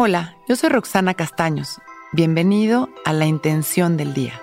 Hola, yo soy Roxana Castaños. Bienvenido a La Intención del Día,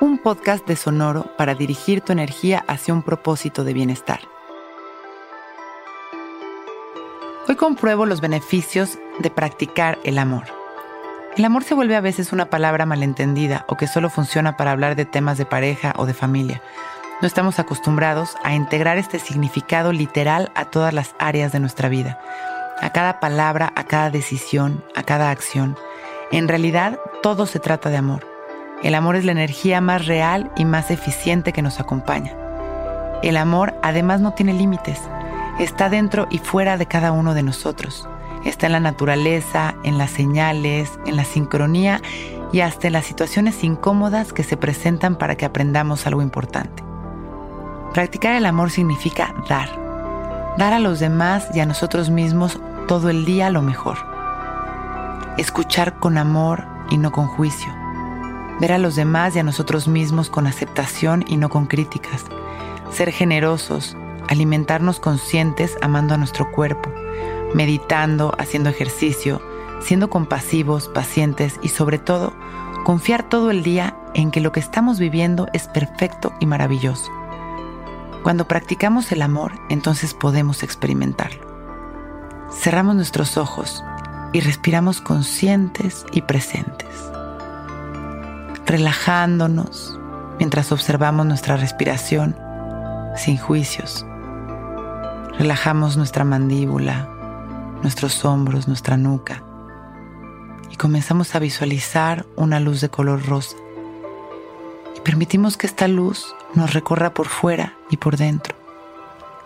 un podcast de Sonoro para dirigir tu energía hacia un propósito de bienestar. Hoy compruebo los beneficios de practicar el amor. El amor se vuelve a veces una palabra malentendida o que solo funciona para hablar de temas de pareja o de familia. No estamos acostumbrados a integrar este significado literal a todas las áreas de nuestra vida a cada palabra, a cada decisión, a cada acción. En realidad, todo se trata de amor. El amor es la energía más real y más eficiente que nos acompaña. El amor además no tiene límites. Está dentro y fuera de cada uno de nosotros. Está en la naturaleza, en las señales, en la sincronía y hasta en las situaciones incómodas que se presentan para que aprendamos algo importante. Practicar el amor significa dar dar a los demás y a nosotros mismos todo el día lo mejor. Escuchar con amor y no con juicio. Ver a los demás y a nosotros mismos con aceptación y no con críticas. Ser generosos, alimentarnos conscientes amando a nuestro cuerpo, meditando, haciendo ejercicio, siendo compasivos, pacientes y sobre todo, confiar todo el día en que lo que estamos viviendo es perfecto y maravilloso. Cuando practicamos el amor, entonces podemos experimentarlo. Cerramos nuestros ojos y respiramos conscientes y presentes, relajándonos mientras observamos nuestra respiración sin juicios. Relajamos nuestra mandíbula, nuestros hombros, nuestra nuca y comenzamos a visualizar una luz de color rosa. Permitimos que esta luz nos recorra por fuera y por dentro,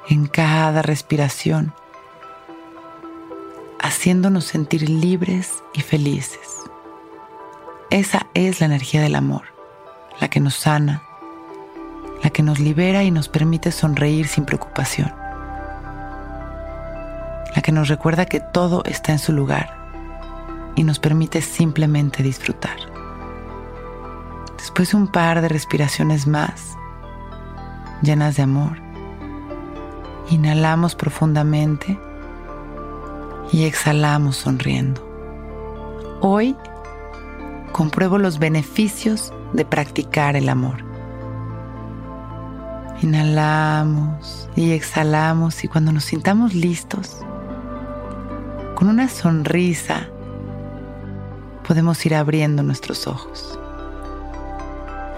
en cada respiración, haciéndonos sentir libres y felices. Esa es la energía del amor, la que nos sana, la que nos libera y nos permite sonreír sin preocupación, la que nos recuerda que todo está en su lugar y nos permite simplemente disfrutar. Después de un par de respiraciones más, llenas de amor. Inhalamos profundamente y exhalamos sonriendo. Hoy compruebo los beneficios de practicar el amor. Inhalamos y exhalamos y cuando nos sintamos listos, con una sonrisa, podemos ir abriendo nuestros ojos.